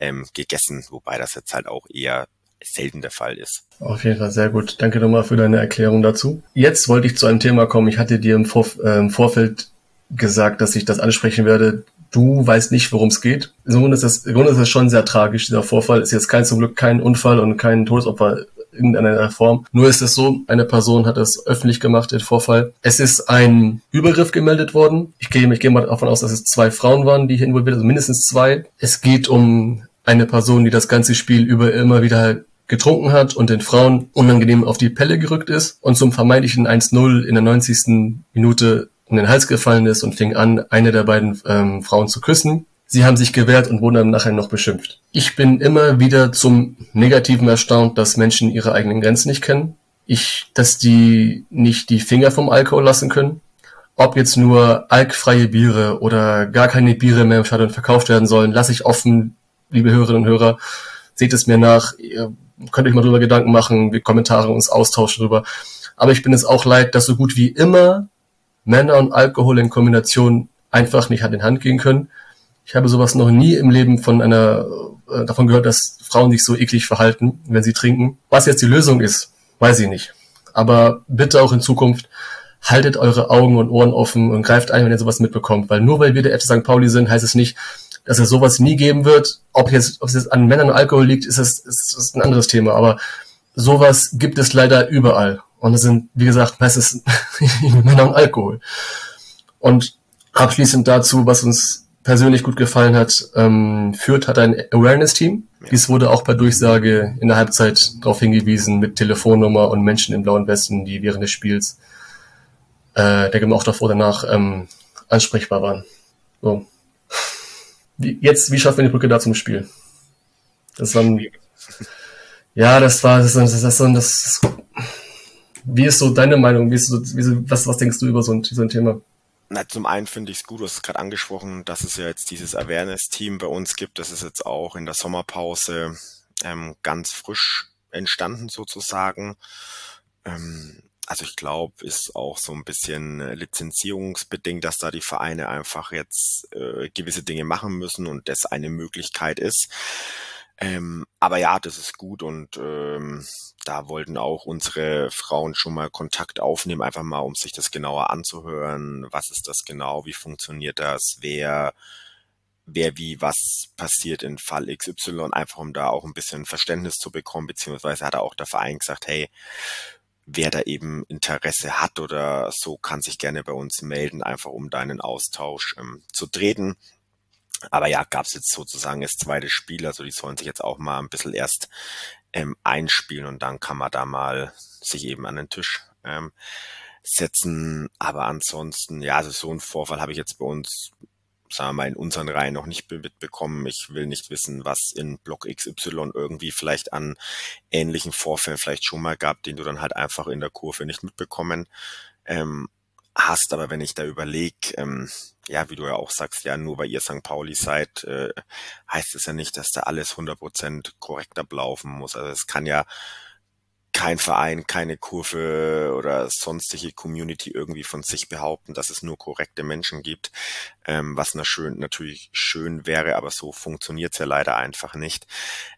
B: ähm, gegessen, wobei das jetzt halt auch eher selten der Fall ist.
A: Auf jeden Fall sehr gut. Danke nochmal für deine Erklärung dazu. Jetzt wollte ich zu einem Thema kommen. Ich hatte dir im, Vor äh, im Vorfeld gesagt, dass ich das ansprechen werde, du weißt nicht, worum es geht. Im Grunde ist das, im Grunde ist das schon sehr tragisch. Dieser Vorfall ist jetzt kein zum Glück kein Unfall und kein Todesopfer in irgendeiner Form. Nur ist es so, eine Person hat es öffentlich gemacht, den Vorfall. Es ist ein Übergriff gemeldet worden. Ich gehe, ich gehe mal davon aus, dass es zwei Frauen waren, die hier involviert sind, also mindestens zwei. Es geht um eine Person, die das ganze Spiel über immer wieder getrunken hat und den Frauen unangenehm auf die Pelle gerückt ist und zum vermeintlichen 1-0 in der 90. Minute um den Hals gefallen ist und fing an, eine der beiden ähm, Frauen zu küssen. Sie haben sich gewehrt und wurden dann nachher noch beschimpft. Ich bin immer wieder zum Negativen erstaunt, dass Menschen ihre eigenen Grenzen nicht kennen. Ich, dass die nicht die Finger vom Alkohol lassen können. Ob jetzt nur alkfreie Biere oder gar keine Biere mehr im Stadion verkauft werden sollen, lasse ich offen, liebe Hörerinnen und Hörer. Seht es mir nach. Ihr könnt euch mal drüber Gedanken machen, wir Kommentare uns austauschen drüber. Aber ich bin es auch leid, dass so gut wie immer Männer und Alkohol in Kombination einfach nicht Hand in Hand gehen können. Ich habe sowas noch nie im Leben von einer äh, davon gehört, dass Frauen sich so eklig verhalten, wenn sie trinken. Was jetzt die Lösung ist, weiß ich nicht. Aber bitte auch in Zukunft haltet eure Augen und Ohren offen und greift ein, wenn ihr sowas mitbekommt. Weil nur weil wir der FC St. Pauli sind, heißt es nicht, dass es sowas nie geben wird. Ob, jetzt, ob es jetzt an Männern und Alkohol liegt, ist das, ist, ist ein anderes Thema. Aber sowas gibt es leider überall. Und es sind, wie gesagt, meistens Männer und Alkohol. Und abschließend dazu, was uns persönlich gut gefallen hat, ähm, Fürth hat ein Awareness-Team. Ja. Dies wurde auch bei Durchsage in der Halbzeit darauf hingewiesen mit Telefonnummer und Menschen im blauen Westen, die während des Spiels, äh, der auch davor danach ähm, ansprechbar waren. So. Wie, jetzt, wie schaffen wir die Brücke da zum Spiel? Das war ein, ja, das war, das, das, das, das, das wie ist so deine Meinung? Wie ist so, wie was, was denkst du über so ein, so ein Thema?
B: Na, zum einen finde ich es gut, du hast es gerade angesprochen, dass es ja jetzt dieses Awareness-Team bei uns gibt. Das ist jetzt auch in der Sommerpause ähm, ganz frisch entstanden sozusagen. Ähm, also ich glaube, ist auch so ein bisschen lizenzierungsbedingt, dass da die Vereine einfach jetzt äh, gewisse Dinge machen müssen und das eine Möglichkeit ist. Ähm, aber ja, das ist gut und ähm, da wollten auch unsere Frauen schon mal Kontakt aufnehmen, einfach mal, um sich das genauer anzuhören. Was ist das genau? Wie funktioniert das? Wer, wer wie was passiert in Fall XY? Einfach um da auch ein bisschen Verständnis zu bekommen, beziehungsweise hat auch der Verein gesagt, hey, wer da eben Interesse hat oder so, kann sich gerne bei uns melden, einfach um da einen Austausch ähm, zu treten. Aber ja, gab es jetzt sozusagen das zweite Spiel, also die sollen sich jetzt auch mal ein bisschen erst ähm, einspielen und dann kann man da mal sich eben an den Tisch ähm, setzen. Aber ansonsten, ja, also so ein Vorfall habe ich jetzt bei uns sagen wir mal, in unseren Reihen noch nicht mitbekommen. Ich will nicht wissen, was in Block XY irgendwie vielleicht an ähnlichen Vorfällen vielleicht schon mal gab, den du dann halt einfach in der Kurve nicht mitbekommen ähm, hast. Aber wenn ich da überlege, ähm, ja, wie du ja auch sagst, ja, nur weil ihr St. Pauli seid, äh, heißt es ja nicht, dass da alles 100% korrekt ablaufen muss. Also es kann ja kein Verein, keine Kurve oder sonstige Community irgendwie von sich behaupten, dass es nur korrekte Menschen gibt, ähm, was na schön, natürlich schön wäre, aber so funktioniert's ja leider einfach nicht.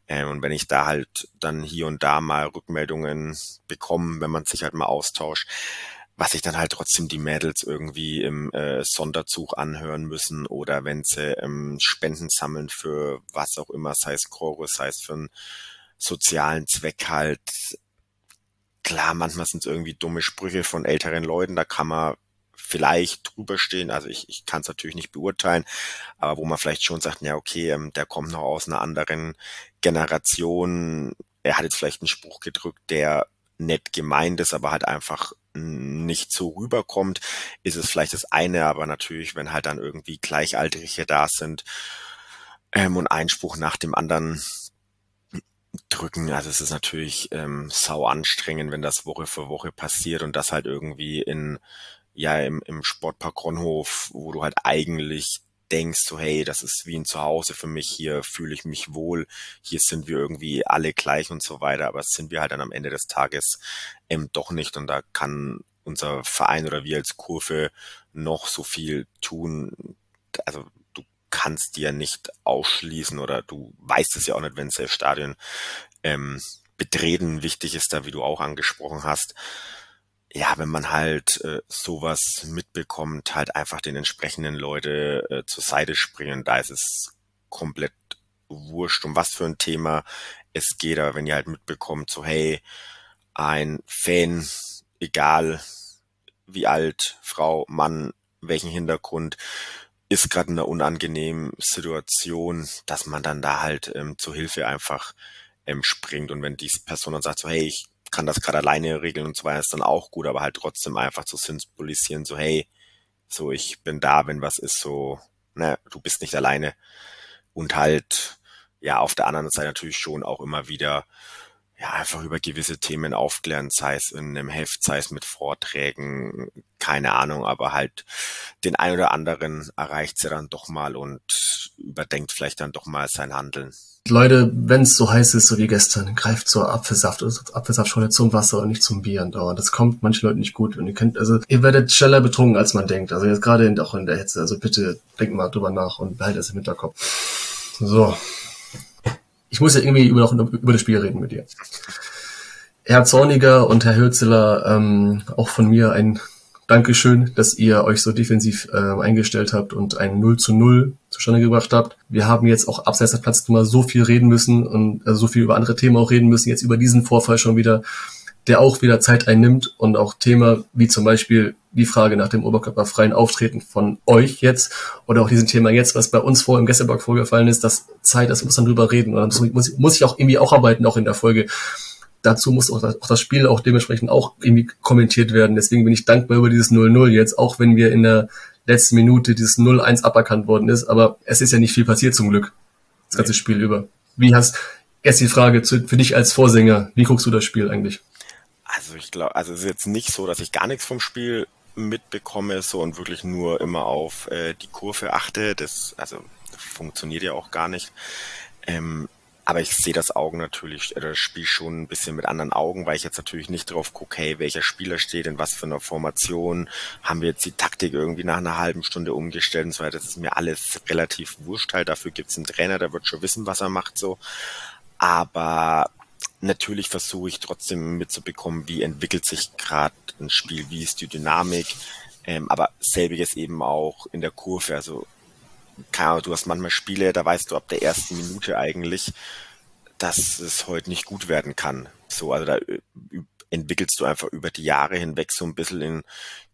B: Ähm, und wenn ich da halt dann hier und da mal Rückmeldungen bekomme, wenn man sich halt mal austauscht, was sich dann halt trotzdem die Mädels irgendwie im äh, Sonderzug anhören müssen oder wenn sie ähm, Spenden sammeln für was auch immer, sei es Chorus, sei es für einen sozialen Zweck halt, klar, manchmal sind es irgendwie dumme Sprüche von älteren Leuten, da kann man vielleicht drüber stehen. Also ich, ich kann es natürlich nicht beurteilen, aber wo man vielleicht schon sagt, ja, okay, ähm, der kommt noch aus einer anderen Generation. Er hat jetzt vielleicht einen Spruch gedrückt, der nett gemeint ist, aber halt einfach nicht so rüberkommt, ist es vielleicht das eine, aber natürlich, wenn halt dann irgendwie Gleichaltrige da sind ähm, und ein Spruch nach dem anderen drücken. Also es ist natürlich ähm, sau anstrengend, wenn das Woche für Woche passiert und das halt irgendwie in ja im, im Sportpark Ronhof, wo du halt eigentlich denkst, so hey, das ist wie ein Zuhause für mich, hier fühle ich mich wohl, hier sind wir irgendwie alle gleich und so weiter, aber sind wir halt dann am Ende des Tages ähm, doch nicht und da kann unser Verein oder wir als Kurve noch so viel tun. Also kannst dir nicht ausschließen oder du weißt es ja auch nicht, wenn das Stadion ähm, betreten wichtig ist, da wie du auch angesprochen hast. Ja, wenn man halt äh, sowas mitbekommt, halt einfach den entsprechenden Leute äh, zur Seite springen, da ist es komplett wurscht, um was für ein Thema es geht, aber wenn ihr halt mitbekommt, so hey, ein Fan, egal wie alt, Frau, Mann, welchen Hintergrund, ist gerade in einer unangenehmen Situation, dass man dann da halt ähm, zur Hilfe einfach ähm, springt. Und wenn die Person dann sagt, so, hey, ich kann das gerade alleine regeln und so weiter, ist dann auch gut, aber halt trotzdem einfach zu symbolisieren, so, hey, so, ich bin da, wenn was ist, so, ne, du bist nicht alleine. Und halt, ja, auf der anderen Seite natürlich schon auch immer wieder ja, einfach über gewisse Themen aufklären, sei es in einem Heft, sei es mit Vorträgen, keine Ahnung, aber halt den ein oder anderen erreicht sie dann doch mal und überdenkt vielleicht dann doch mal sein Handeln.
A: Leute, wenn es so heiß ist, so wie gestern, greift zur Apfelsaft oder Apfelsaftschorle zum Wasser und nicht zum Bier andauernd. Das kommt manchen Leuten nicht gut. Und ihr könnt, also ihr werdet schneller betrunken, als man denkt. Also jetzt gerade auch in der Hitze. Also bitte denkt mal drüber nach und behaltet es im Hinterkopf. So, ich muss ja irgendwie über, noch über das Spiel reden mit dir. Herr Zorniger und Herr Hürzeler, ähm, auch von mir ein Dankeschön, dass ihr euch so defensiv äh, eingestellt habt und ein 0 zu 0 zustande gebracht habt. Wir haben jetzt auch abseits der Platznummer so viel reden müssen und äh, so viel über andere Themen auch reden müssen, jetzt über diesen Vorfall schon wieder der auch wieder Zeit einnimmt und auch Thema wie zum Beispiel die Frage nach dem oberkörperfreien Auftreten von euch jetzt oder auch diesem Thema jetzt, was bei uns vor im Gästeblock vorgefallen ist, das Zeit, das muss dann drüber reden und dann muss, muss ich auch irgendwie auch arbeiten, auch in der Folge. Dazu muss auch das, auch das Spiel auch dementsprechend auch irgendwie kommentiert werden. Deswegen bin ich dankbar über dieses 0-0 jetzt, auch wenn wir in der letzten Minute dieses 0-1 aberkannt worden ist. Aber es ist ja nicht viel passiert zum Glück, das ganze Spiel über. Wie hast, erst die Frage zu, für dich als Vorsänger, wie guckst du das Spiel eigentlich?
B: Also ich glaube, also es ist jetzt nicht so, dass ich gar nichts vom Spiel mitbekomme so und wirklich nur immer auf äh, die Kurve achte. Das also funktioniert ja auch gar nicht. Ähm, aber ich sehe das Augen natürlich, äh, das Spiel schon ein bisschen mit anderen Augen, weil ich jetzt natürlich nicht drauf gucke, hey, welcher Spieler steht in was für einer Formation, haben wir jetzt die Taktik irgendwie nach einer halben Stunde umgestellt und so weiter. Das ist mir alles relativ wurscht halt. Dafür gibt's einen Trainer, der wird schon wissen, was er macht so. Aber natürlich versuche ich trotzdem mitzubekommen, wie entwickelt sich gerade ein Spiel, wie ist die Dynamik, ähm, aber selbiges eben auch in der Kurve. Also keine Ahnung, du hast manchmal Spiele, da weißt du ab der ersten Minute eigentlich, dass es heute nicht gut werden kann. So, also da äh, entwickelst du einfach über die Jahre hinweg so ein bisschen ein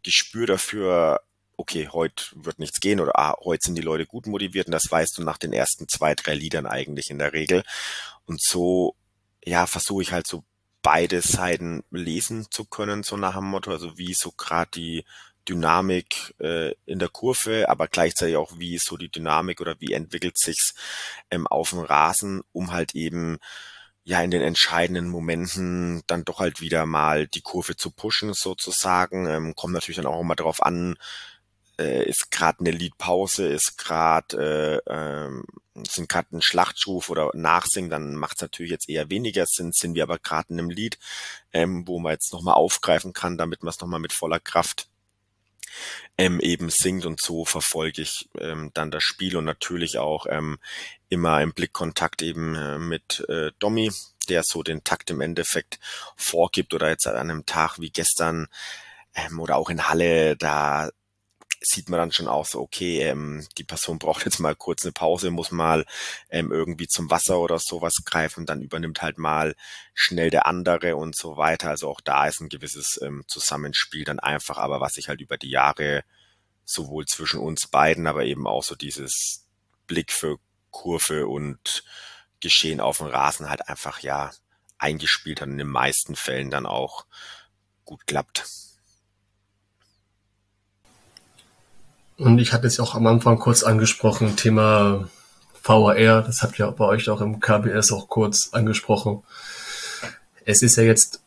B: Gespür dafür, okay, heute wird nichts gehen oder ah, heute sind die Leute gut motiviert und das weißt du nach den ersten zwei, drei Liedern eigentlich in der Regel. Und so ja, versuche ich halt so beide Seiten lesen zu können, so nach dem Motto, also wie so gerade die Dynamik äh, in der Kurve, aber gleichzeitig auch, wie so die Dynamik oder wie entwickelt sich's ähm, auf dem Rasen, um halt eben ja in den entscheidenden Momenten dann doch halt wieder mal die Kurve zu pushen sozusagen. Ähm, kommt natürlich dann auch immer darauf an, äh, ist gerade eine Liedpause, ist gerade äh, ähm, sind gerade ein Schlachtruf oder Nachsingen, dann macht es natürlich jetzt eher weniger Sinn. Sind wir aber gerade in einem Lied, ähm, wo man jetzt nochmal aufgreifen kann, damit man es nochmal mit voller Kraft ähm, eben singt und so verfolge ich ähm, dann das Spiel und natürlich auch ähm, immer im Blickkontakt eben äh, mit äh, Domi, der so den Takt im Endeffekt vorgibt oder jetzt an einem Tag wie gestern ähm, oder auch in Halle, da sieht man dann schon auch so, okay, ähm, die Person braucht jetzt mal kurz eine Pause, muss mal ähm, irgendwie zum Wasser oder sowas greifen, dann übernimmt halt mal schnell der andere und so weiter. Also auch da ist ein gewisses ähm, Zusammenspiel dann einfach, aber was sich halt über die Jahre sowohl zwischen uns beiden, aber eben auch so dieses Blick für Kurve und Geschehen auf dem Rasen halt einfach ja eingespielt hat und in den meisten Fällen dann auch gut klappt.
A: Und ich hatte es auch am Anfang kurz angesprochen, Thema VAR, das habt ihr bei euch auch im KBS auch kurz angesprochen. Es ist ja jetzt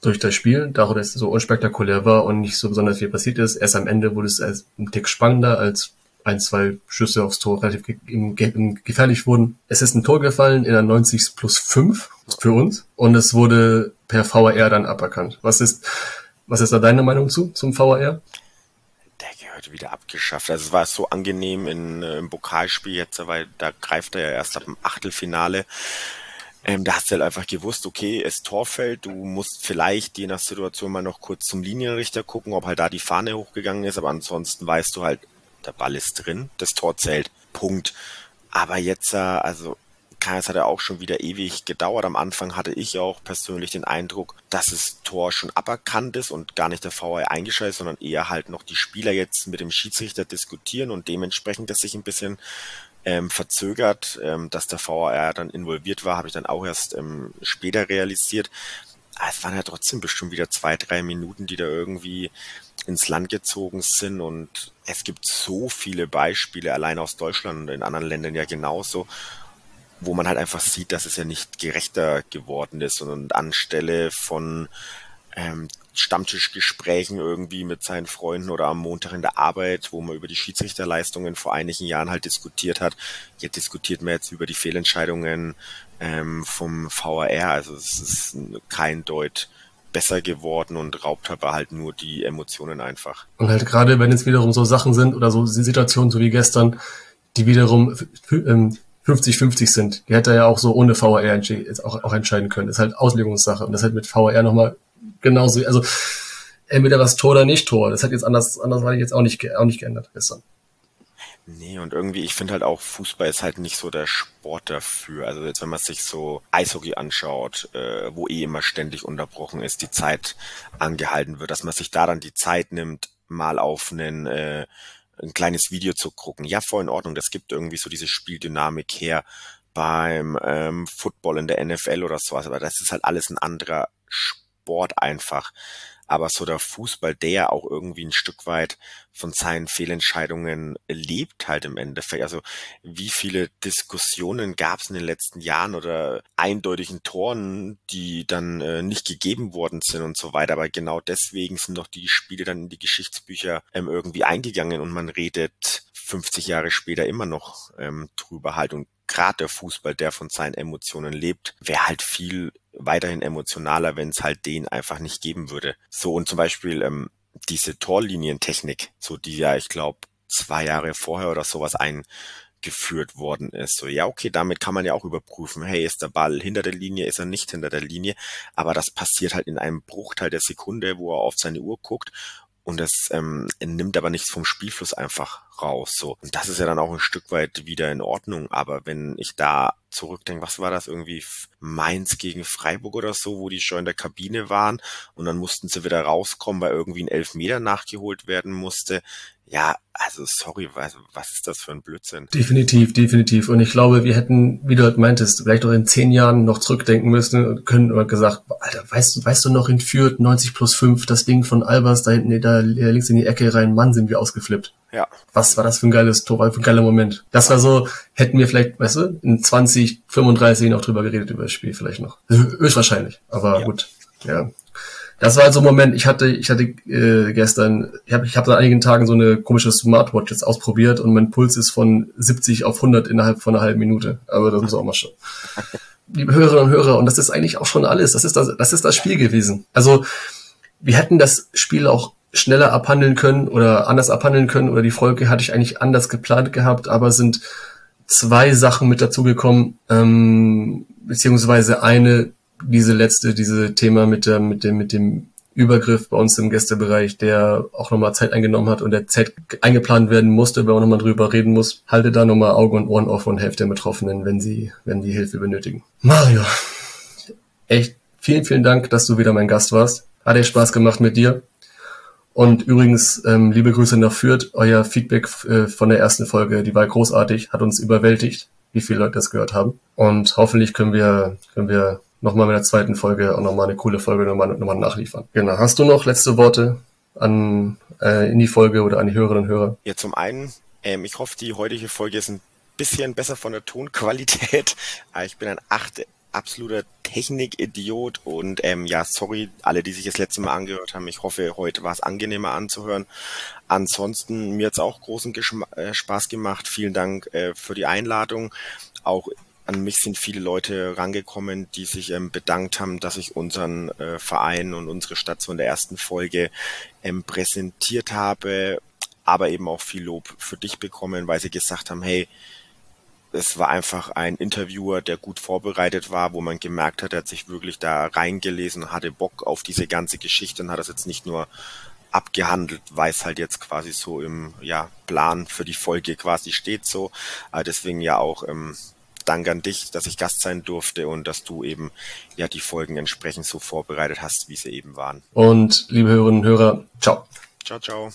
A: durch das Spiel, dadurch, dass es so unspektakulär war und nicht so besonders viel passiert ist, erst am Ende wurde es ein Tick spannender, als ein, zwei Schüsse aufs Tor relativ gefährlich wurden. Es ist ein Tor gefallen in der 90 plus 5 für uns und es wurde per VAR dann aberkannt. Was ist, was ist da deine Meinung zu, zum VAR?
B: Heute wieder abgeschafft. Also es war so angenehm in, äh, im Pokalspiel jetzt, weil da greift er ja erst ab dem Achtelfinale. Ähm, da hast du halt einfach gewusst, okay, es Torfeld, du musst vielleicht je nach Situation mal noch kurz zum Linienrichter gucken, ob halt da die Fahne hochgegangen ist, aber ansonsten weißt du halt, der Ball ist drin, das Tor zählt. Punkt. Aber jetzt, äh, also es hat ja auch schon wieder ewig gedauert. Am Anfang hatte ich auch persönlich den Eindruck, dass das Tor schon aberkannt ist und gar nicht der VR eingeschaltet, sondern eher halt noch die Spieler jetzt mit dem Schiedsrichter diskutieren und dementsprechend das sich ein bisschen ähm, verzögert, ähm, dass der VR dann involviert war, habe ich dann auch erst ähm, später realisiert. Aber es waren ja trotzdem bestimmt wieder zwei, drei Minuten, die da irgendwie ins Land gezogen sind und es gibt so viele Beispiele allein aus Deutschland und in anderen Ländern ja genauso, wo man halt einfach sieht, dass es ja nicht gerechter geworden ist und anstelle von ähm, Stammtischgesprächen irgendwie mit seinen Freunden oder am Montag in der Arbeit, wo man über die Schiedsrichterleistungen vor einigen Jahren halt diskutiert hat. Jetzt diskutiert man jetzt über die Fehlentscheidungen ähm, vom VAR. Also es ist kein Deut besser geworden und raubt aber halt nur die Emotionen einfach.
A: Und halt gerade, wenn es wiederum so Sachen sind oder so Situationen, so wie gestern, die wiederum ähm, 50-50 sind. Die hätte er ja auch so ohne VAR auch, auch entscheiden können. Ist halt Auslegungssache. Und das hat mit VAR nochmal genauso, also entweder was Tor oder nicht Tor. Das hat jetzt anders, anders war ich jetzt auch nicht, auch nicht geändert gestern.
B: Nee, und irgendwie, ich finde halt auch, Fußball ist halt nicht so der Sport dafür. Also jetzt, wenn man sich so Eishockey anschaut, äh, wo eh immer ständig unterbrochen ist, die Zeit angehalten wird, dass man sich da dann die Zeit nimmt, mal auf einen äh, ein kleines Video zu gucken. Ja, voll in Ordnung. Das gibt irgendwie so diese Spieldynamik her beim ähm, Football in der NFL oder sowas. Aber das ist halt alles ein anderer Sport einfach aber so der Fußball, der auch irgendwie ein Stück weit von seinen Fehlentscheidungen lebt halt im Endeffekt. Also wie viele Diskussionen gab es in den letzten Jahren oder eindeutigen Toren, die dann äh, nicht gegeben worden sind und so weiter. Aber genau deswegen sind doch die Spiele dann in die Geschichtsbücher ähm, irgendwie eingegangen und man redet 50 Jahre später immer noch ähm, drüber halt und gerade der Fußball, der von seinen Emotionen lebt, wäre halt viel weiterhin emotionaler, wenn es halt den einfach nicht geben würde. So und zum Beispiel ähm, diese Torlinientechnik, so die ja, ich glaube, zwei Jahre vorher oder sowas eingeführt worden ist. So, ja, okay, damit kann man ja auch überprüfen, hey, ist der Ball hinter der Linie, ist er nicht hinter der Linie, aber das passiert halt in einem Bruchteil der Sekunde, wo er auf seine Uhr guckt und es ähm, nimmt aber nichts vom Spielfluss einfach raus. So. Und das ist ja dann auch ein Stück weit wieder in Ordnung. Aber wenn ich da zurückdenke, was war das irgendwie Mainz gegen Freiburg oder so, wo die schon in der Kabine waren und dann mussten sie wieder rauskommen, weil irgendwie ein Elfmeter nachgeholt werden musste. Ja, also sorry, was, was ist das für ein Blödsinn?
A: Definitiv, definitiv. Und ich glaube, wir hätten, wie du halt meintest, vielleicht auch in zehn Jahren noch zurückdenken müssen und können oder gesagt, Alter, weißt du, weißt du noch in Fürth 90 plus 5, das Ding von Albers da hinten, da links in die Ecke rein, Mann, sind wir ausgeflippt.
B: Ja.
A: Was war das für ein geiles Tor, für ein geiler Moment. Das war so, hätten wir vielleicht, weißt du, in 20, 35 noch drüber geredet über das Spiel vielleicht noch. Höchstwahrscheinlich. Aber ja. gut. Ja, das war also ein Moment, ich hatte, ich hatte äh, gestern, ich habe ich hab seit einigen Tagen so eine komische Smartwatch jetzt ausprobiert und mein Puls ist von 70 auf 100 innerhalb von einer halben Minute. Aber das muss auch mal schon. Liebe Hörerinnen und Hörer, und das ist eigentlich auch schon alles. Das ist das, das ist das Spiel gewesen. Also, wir hätten das Spiel auch schneller abhandeln können oder anders abhandeln können oder die Folge hatte ich eigentlich anders geplant gehabt, aber sind zwei Sachen mit dazugekommen, ähm, beziehungsweise eine, diese letzte, diese Thema mit der, mit dem, mit dem Übergriff bei uns im Gästebereich, der auch nochmal Zeit eingenommen hat und der Zeit eingeplant werden musste, wenn man nochmal drüber reden muss. Halte da nochmal Augen und Ohren offen und helft den Betroffenen, wenn sie, wenn die Hilfe benötigen. Mario, echt vielen, vielen Dank, dass du wieder mein Gast warst. Hat echt Spaß gemacht mit dir. Und übrigens, ähm, liebe Grüße nach Fürth. Euer Feedback äh, von der ersten Folge, die war großartig, hat uns überwältigt, wie viele Leute das gehört haben. Und hoffentlich können wir, können wir nochmal mit der zweiten Folge auch nochmal eine coole Folge nochmal, nochmal nachliefern. Genau. Hast du noch letzte Worte an, äh, in die Folge oder an die Hörerinnen und Hörer?
B: Ja, zum einen, ähm, ich hoffe, die heutige Folge ist ein bisschen besser von der Tonqualität. Ah, ich bin ein acht absoluter Technik-Idiot und ähm, ja, sorry, alle, die sich das letzte Mal angehört haben. Ich hoffe, heute war es angenehmer anzuhören. Ansonsten, mir hat's auch großen Geschma äh, Spaß gemacht. Vielen Dank äh, für die Einladung. Auch an mich sind viele Leute rangekommen, die sich ähm, bedankt haben, dass ich unseren äh, Verein und unsere Stadt so in der ersten Folge ähm, präsentiert habe, aber eben auch viel Lob für dich bekommen, weil sie gesagt haben, hey, es war einfach ein Interviewer, der gut vorbereitet war, wo man gemerkt hat, er hat sich wirklich da reingelesen, hatte Bock auf diese ganze Geschichte und hat das jetzt nicht nur abgehandelt, weil es halt jetzt quasi so im ja, Plan für die Folge quasi steht so. Äh, deswegen ja auch ähm, Dank an dich, dass ich Gast sein durfte und dass du eben ja die Folgen entsprechend so vorbereitet hast, wie sie eben waren.
A: Und liebe Hörerinnen und Hörer, ciao.
B: Ciao, ciao.